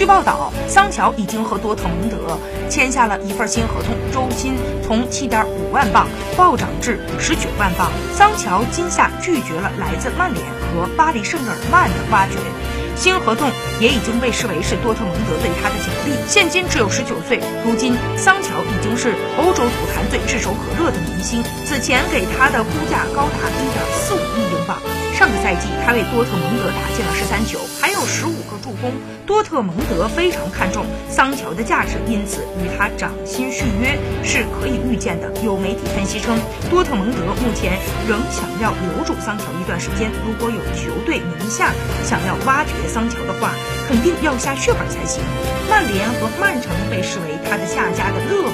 据报道，桑乔已经和多特蒙德签下了一份新合同，周薪从七点五万镑暴涨至十九万镑。桑乔今夏拒绝了来自曼联和巴黎圣日耳曼的挖掘。新合同也已经被视为是多特蒙德对他的奖励。现今只有十九岁，如今桑乔已经是欧洲足坛最炙手可热的明星。此前给他的估价高达一点四五亿英镑。上个赛季他为多特蒙德打进了十三球，还有十五个助攻。多特蒙德非常看重桑乔的价值，因此与他涨薪续约是可以预见的。有媒体分析称，多特蒙德目前仍想要留住桑乔一段时间。如果有球队名下想要挖掘桑乔的话，肯定要下血本才行。曼联和曼城被视为他的下家的热。